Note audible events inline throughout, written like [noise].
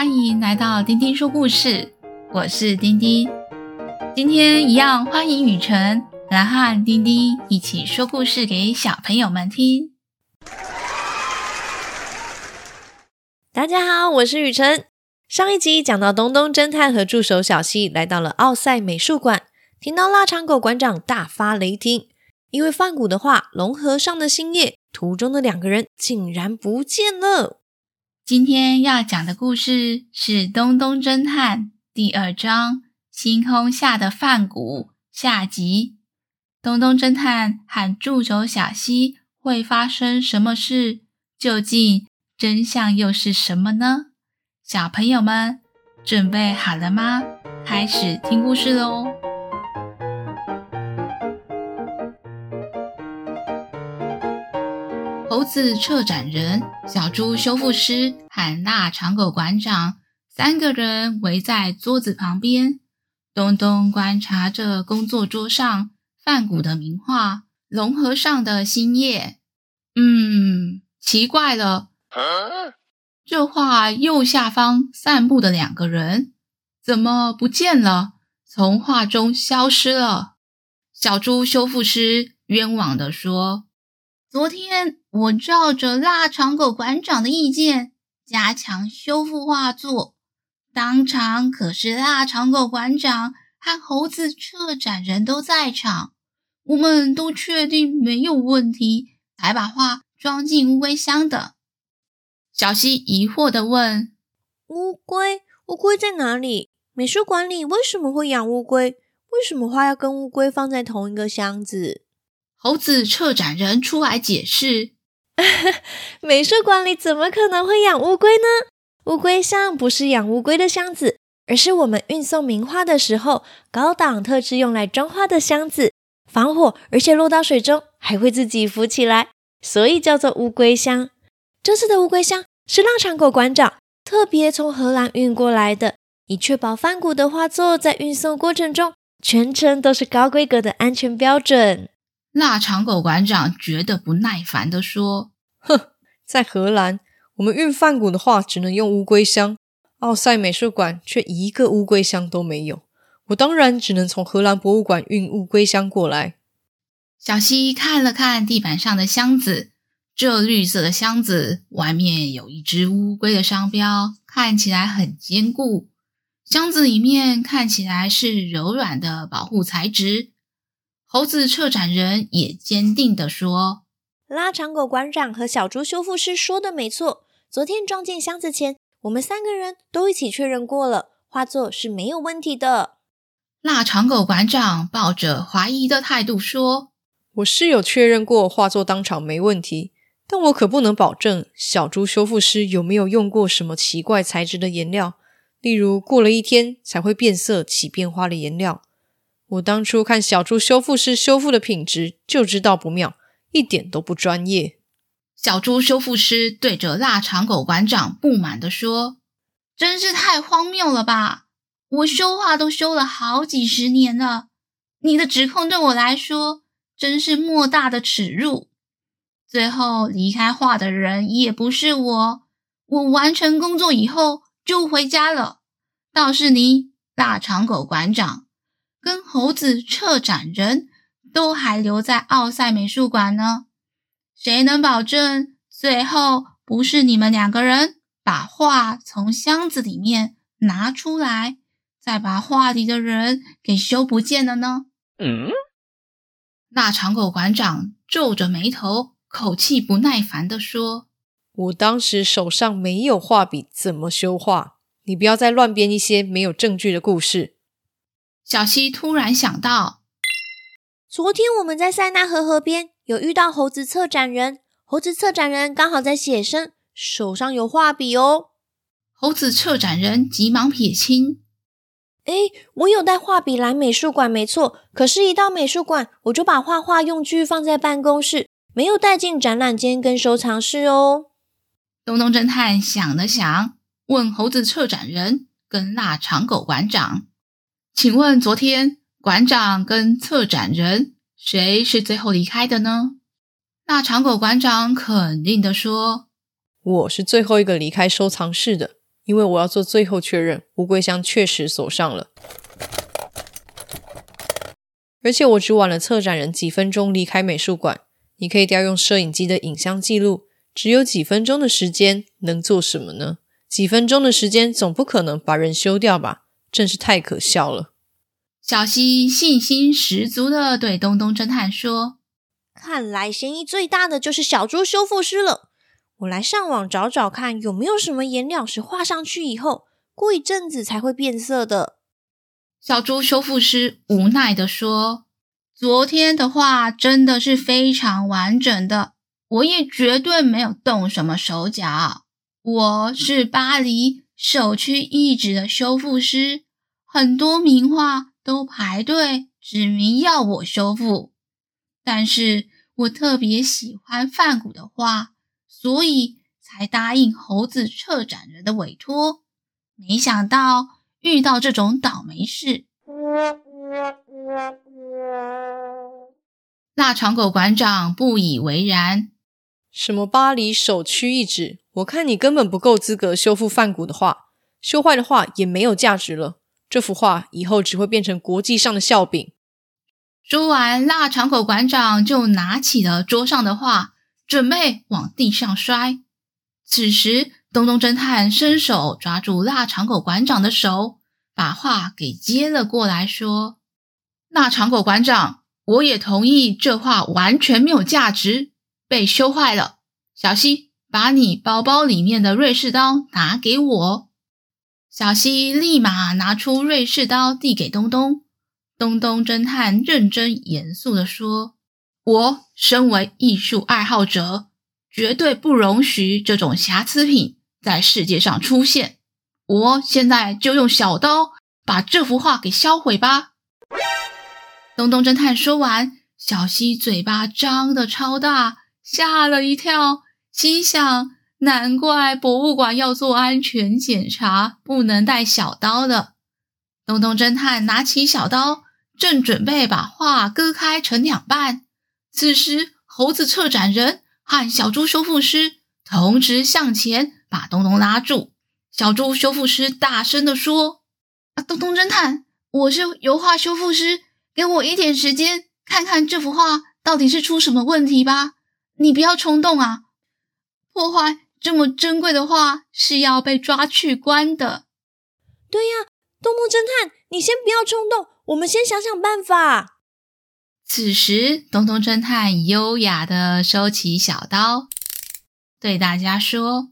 欢迎来到丁丁说故事，我是丁丁。今天一样欢迎雨辰来和丁丁一起说故事给小朋友们听。大家好，我是雨辰。上一集讲到东东侦探和助手小西来到了奥赛美术馆，听到腊肠狗馆长大发雷霆，因为梵谷的话《龙和尚的新叶》图中的两个人竟然不见了。今天要讲的故事是《东东侦探》第二章《星空下的梵谷》下集。东东侦探和助手小溪会发生什么事？究竟真相又是什么呢？小朋友们准备好了吗？开始听故事喽！猴子策展人、小猪修复师和腊肠狗馆长三个人围在桌子旁边。东东观察着工作桌上梵谷的名画《龙和尚的新叶》。嗯，奇怪了，这画右下方散步的两个人怎么不见了？从画中消失了。小猪修复师冤枉地说。昨天我照着腊肠狗馆长的意见加强修复画作，当场可是腊肠狗馆长和猴子策展人都在场，我们都确定没有问题，才把画装进乌龟箱的。小西疑惑地问：“乌龟？乌龟在哪里？美术馆里为什么会养乌龟？为什么画要跟乌龟放在同一个箱子？”猴子策展人出来解释：“ [laughs] 美术馆里怎么可能会养乌龟呢？乌龟箱不是养乌龟的箱子，而是我们运送名画的时候高档特制用来装画的箱子，防火，而且落到水中还会自己浮起来，所以叫做乌龟箱。这次的乌龟箱是腊肠狗馆长特别从荷兰运过来的，以确保梵谷的画作在运送过程中全程都是高规格的安全标准。”腊肠狗馆长觉得不耐烦地说：“哼，在荷兰，我们运梵谷的画只能用乌龟箱，奥赛美术馆却一个乌龟箱都没有。我当然只能从荷兰博物馆运乌龟箱过来。”小希看了看地板上的箱子，这绿色的箱子外面有一只乌龟的商标，看起来很坚固。箱子里面看起来是柔软的保护材质。猴子策展人也坚定地说：“腊肠狗馆长和小猪修复师说的没错。昨天装进箱子前，我们三个人都一起确认过了，画作是没有问题的。”腊肠狗馆长抱着怀疑的态度说：“我是有确认过画作当场没问题，但我可不能保证小猪修复师有没有用过什么奇怪材质的颜料，例如过了一天才会变色起变化的颜料。”我当初看小猪修复师修复的品质，就知道不妙，一点都不专业。小猪修复师对着腊肠狗馆长不满地说：“真是太荒谬了吧！我修画都修了好几十年了，你的指控对我来说真是莫大的耻辱。最后离开画的人也不是我，我完成工作以后就回家了。倒是你，腊肠狗馆长。”跟猴子策展人都还留在奥赛美术馆呢，谁能保证最后不是你们两个人把画从箱子里面拿出来，再把画里的人给修不见了呢？嗯，腊肠狗馆长皱着眉头，口气不耐烦地说：“我当时手上没有画笔，怎么修画？你不要再乱编一些没有证据的故事。”小西突然想到，昨天我们在塞纳河河边有遇到猴子策展人，猴子策展人刚好在写生，手上有画笔哦。猴子策展人急忙撇清：“哎，我有带画笔来美术馆，没错。可是，一到美术馆，我就把画画用具放在办公室，没有带进展览间跟收藏室哦。”东东侦探想了想，问猴子策展人跟腊肠狗馆长。请问昨天馆长跟策展人谁是最后离开的呢？那长狗馆长肯定地说：“我是最后一个离开收藏室的，因为我要做最后确认，乌龟箱确实锁上了。而且我只晚了策展人几分钟离开美术馆。你可以调用摄影机的影像记录，只有几分钟的时间，能做什么呢？几分钟的时间总不可能把人修掉吧？真是太可笑了。小希信心十足的对东东侦探说：“看来嫌疑最大的就是小猪修复师了。我来上网找找看，有没有什么颜料是画上去以后，过一阵子才会变色的。”小猪修复师无奈的说。昨天的画真的是非常完整的，我也绝对没有动什么手脚。我是巴黎首屈一指的修复师，很多名画都排队指名要我修复。但是我特别喜欢范谷的画，所以才答应猴子策展人的委托。没想到遇到这种倒霉事。腊肠狗馆长不以为然：“什么巴黎首屈一指？我看你根本不够资格修复范谷的画，修坏的画也没有价值了。这幅画以后只会变成国际上的笑柄。”说完，腊肠狗馆长就拿起了桌上的画，准备往地上摔。此时，东东侦探伸手抓住腊肠狗馆长的手，把画给接了过来，说：“腊肠狗馆长。”我也同意，这画完全没有价值，被修坏了。小希，把你包包里面的瑞士刀拿给我。小西立马拿出瑞士刀递给东东。东东侦探认真严肃地说：“我身为艺术爱好者，绝对不容许这种瑕疵品在世界上出现。我现在就用小刀把这幅画给销毁吧。”东东侦探说完，小西嘴巴张得超大，吓了一跳，心想：难怪博物馆要做安全检查，不能带小刀的。东东侦探拿起小刀，正准备把画割开成两半，此时猴子策展人和小猪修复师同时向前把东东拉住。小猪修复师大声地说：“啊，东东侦探，我是油画修复师。”给我一点时间，看看这幅画到底是出什么问题吧。你不要冲动啊！破坏这么珍贵的画是要被抓去关的。对呀，东东侦探，你先不要冲动，我们先想想办法。此时，东东侦探优雅的收起小刀，对大家说：“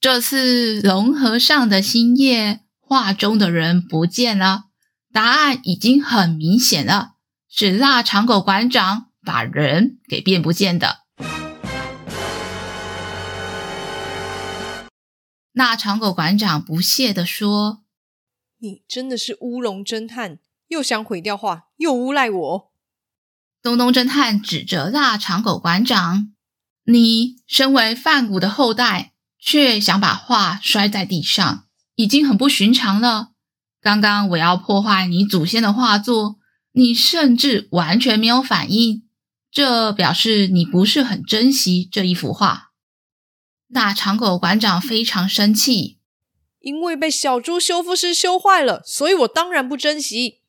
这次龙和尚的新叶画中的人不见了。”答案已经很明显了，是腊肠狗馆长把人给变不见的。腊肠狗馆长不屑地说：“你真的是乌龙侦探，又想毁掉画，又诬赖我。”东东侦探指着腊肠狗馆长：“你身为梵谷的后代，却想把画摔在地上，已经很不寻常了。”刚刚我要破坏你祖先的画作，你甚至完全没有反应，这表示你不是很珍惜这一幅画。腊肠狗馆长非常生气，因为被小猪修复师修坏了，所以我当然不珍惜。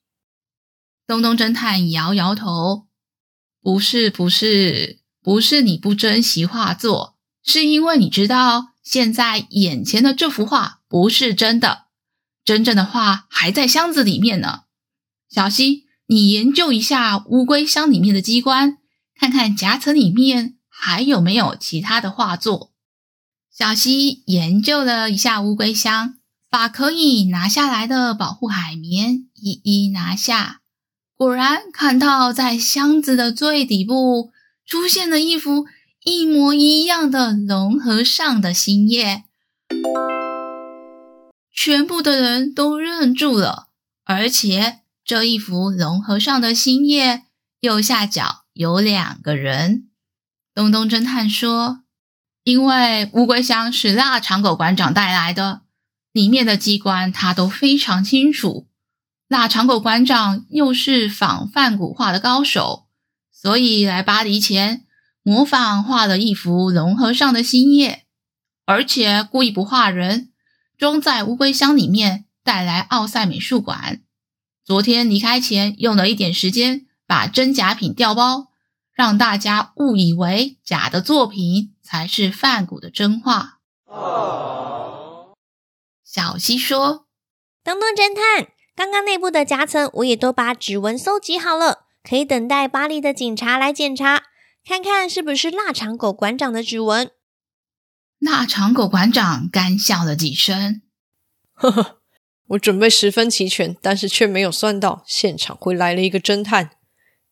东东侦探摇摇头，不是，不是，不是你不珍惜画作，是因为你知道现在眼前的这幅画不是真的。真正的画还在箱子里面呢，小希，你研究一下乌龟箱里面的机关，看看夹层里面还有没有其他的画作。小希研究了一下乌龟箱，把可以拿下来的保护海绵一一拿下，果然看到在箱子的最底部出现了一幅一模一样的龙和尚的新叶。全部的人都愣住了，而且这一幅龙和尚的新叶右下角有两个人。东东侦探说：“因为乌龟箱是腊肠狗馆长带来的，里面的机关他都非常清楚。腊肠狗馆长又是仿梵谷画的高手，所以来巴黎前模仿画了一幅龙和尚的新叶，而且故意不画人。”装在乌龟箱里面，带来奥赛美术馆。昨天离开前，用了一点时间把真假品调包，让大家误以为假的作品才是梵谷的真画。哦。小西说：“东东侦探，刚刚内部的夹层我也都把指纹搜集好了，可以等待巴黎的警察来检查，看看是不是腊肠狗馆长的指纹。”腊肠狗馆长干笑了几声，呵呵。我准备十分齐全，但是却没有算到现场会来了一个侦探。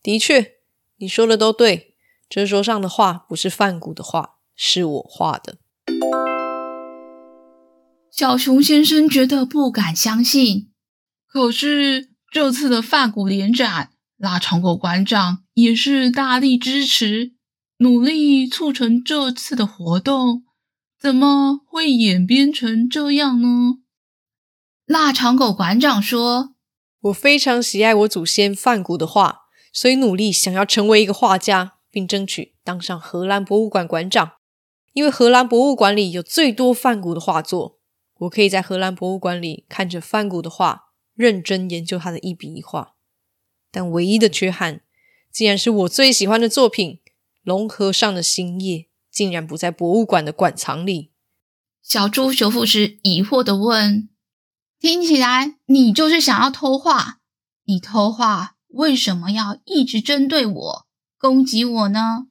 的确，你说的都对，这桌上的画不是范谷的画，是我画的。小熊先生觉得不敢相信，可是这次的范谷联展，腊肠狗馆长也是大力支持，努力促成这次的活动，怎么会演变成这样呢？腊肠狗馆长说：“我非常喜爱我祖先范谷的画，所以努力想要成为一个画家，并争取当上荷兰博物馆馆长。因为荷兰博物馆里有最多梵谷的画作，我可以在荷兰博物馆里看着梵谷的画，认真研究他的一笔一画。但唯一的缺憾，竟然是我最喜欢的作品《龙河上的星夜》，竟然不在博物馆的馆藏里。”小猪修复师疑惑地问。听起来你就是想要偷画，你偷画为什么要一直针对我，攻击我呢？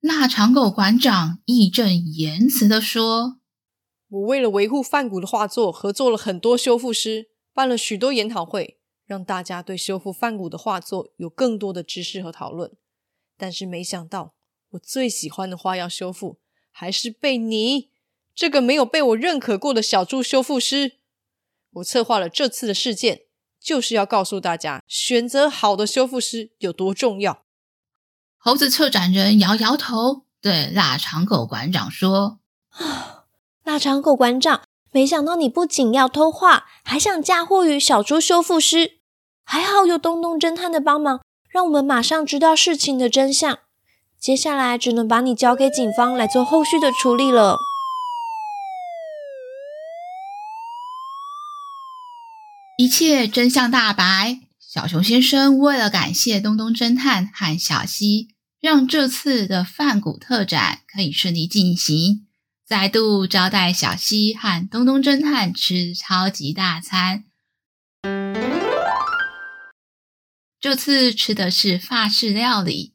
腊肠狗馆长义正言辞地说：“我为了维护梵谷的画作，合作了很多修复师，办了许多研讨会，让大家对修复梵谷的画作有更多的知识和讨论。但是没想到，我最喜欢的画要修复，还是被你这个没有被我认可过的小猪修复师。”我策划了这次的事件，就是要告诉大家，选择好的修复师有多重要。猴子策展人摇摇头，对腊肠狗馆长说：“啊，腊肠狗馆长，没想到你不仅要偷画，还想嫁祸于小猪修复师。还好有东东侦探的帮忙，让我们马上知道事情的真相。接下来只能把你交给警方来做后续的处理了。”一切真相大白。小熊先生为了感谢东东侦探和小西，让这次的饭谷特展可以顺利进行，再度招待小西和东东侦探吃超级大餐。这次吃的是法式料理，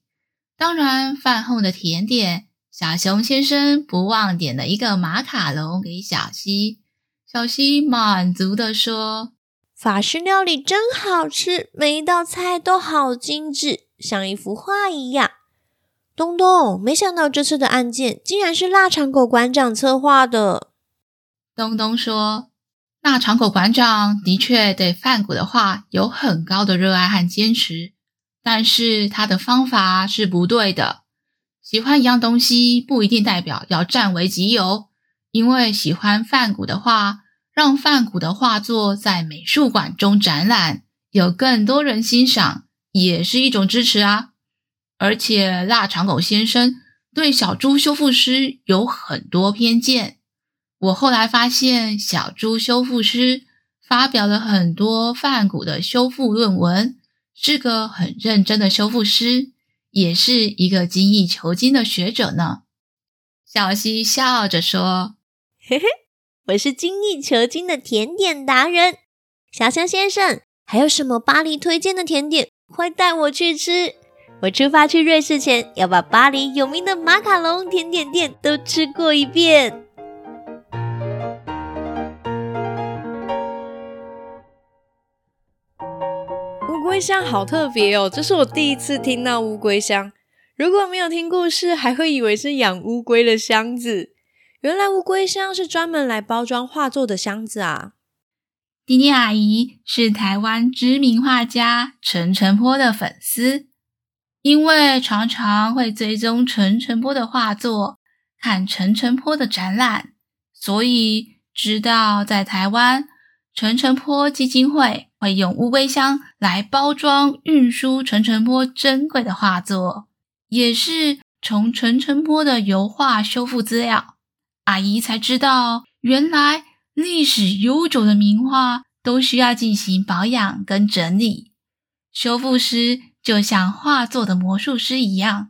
当然饭后的甜点，小熊先生不忘点了一个马卡龙给小西。小西满足地说。法式料理真好吃，每一道菜都好精致，像一幅画一样。东东，没想到这次的案件竟然是腊肠狗馆长策划的。东东说：“腊肠狗馆长的确对饭谷的画有很高的热爱和坚持，但是他的方法是不对的。喜欢一样东西不一定代表要占为己有，因为喜欢饭谷的画。”让梵谷的画作在美术馆中展览，有更多人欣赏，也是一种支持啊！而且腊肠狗先生对小猪修复师有很多偏见。我后来发现，小猪修复师发表了很多梵谷的修复论文，是个很认真的修复师，也是一个精益求精的学者呢。小希笑着说：“嘿嘿。”我是精益求精的甜点达人，小香先生，还有什么巴黎推荐的甜点？快带我去吃！我出发去瑞士前，要把巴黎有名的马卡龙甜点店都吃过一遍。乌龟箱好特别哦，这是我第一次听到乌龟箱。如果没有听故事，还会以为是养乌龟的箱子。原来乌龟箱是专门来包装画作的箱子啊！丁丁阿姨是台湾知名画家陈澄波的粉丝，因为常常会追踪陈澄波的画作，看陈澄波的展览，所以知道在台湾陈澄波基金会会用乌龟箱来包装运输陈澄波珍贵的画作，也是从陈澄波的油画修复资料。阿姨才知道，原来历史悠久的名画都需要进行保养跟整理，修复师就像画作的魔术师一样。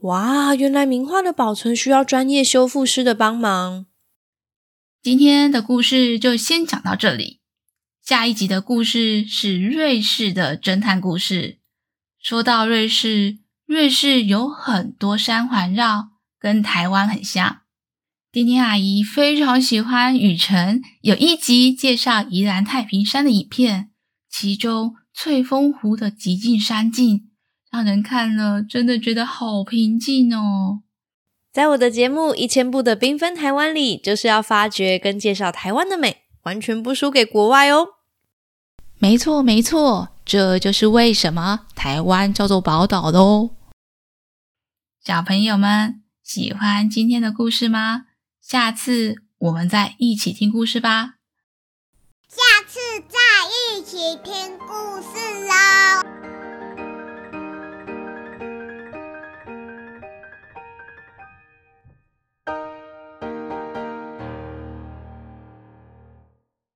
哇，原来名画的保存需要专业修复师的帮忙。今天的故事就先讲到这里，下一集的故事是瑞士的侦探故事。说到瑞士，瑞士有很多山环绕，跟台湾很像。丁丁阿姨非常喜欢雨辰有一集介绍宜兰太平山的影片，其中翠峰湖的极尽山境。让人看了真的觉得好平静哦！在我的节目《一千部的缤纷台湾》里，就是要发掘跟介绍台湾的美，完全不输给国外哦。没错，没错，这就是为什么台湾叫做宝岛的哦。小朋友们喜欢今天的故事吗？下次我们再一起听故事吧。下次再一起听故事喽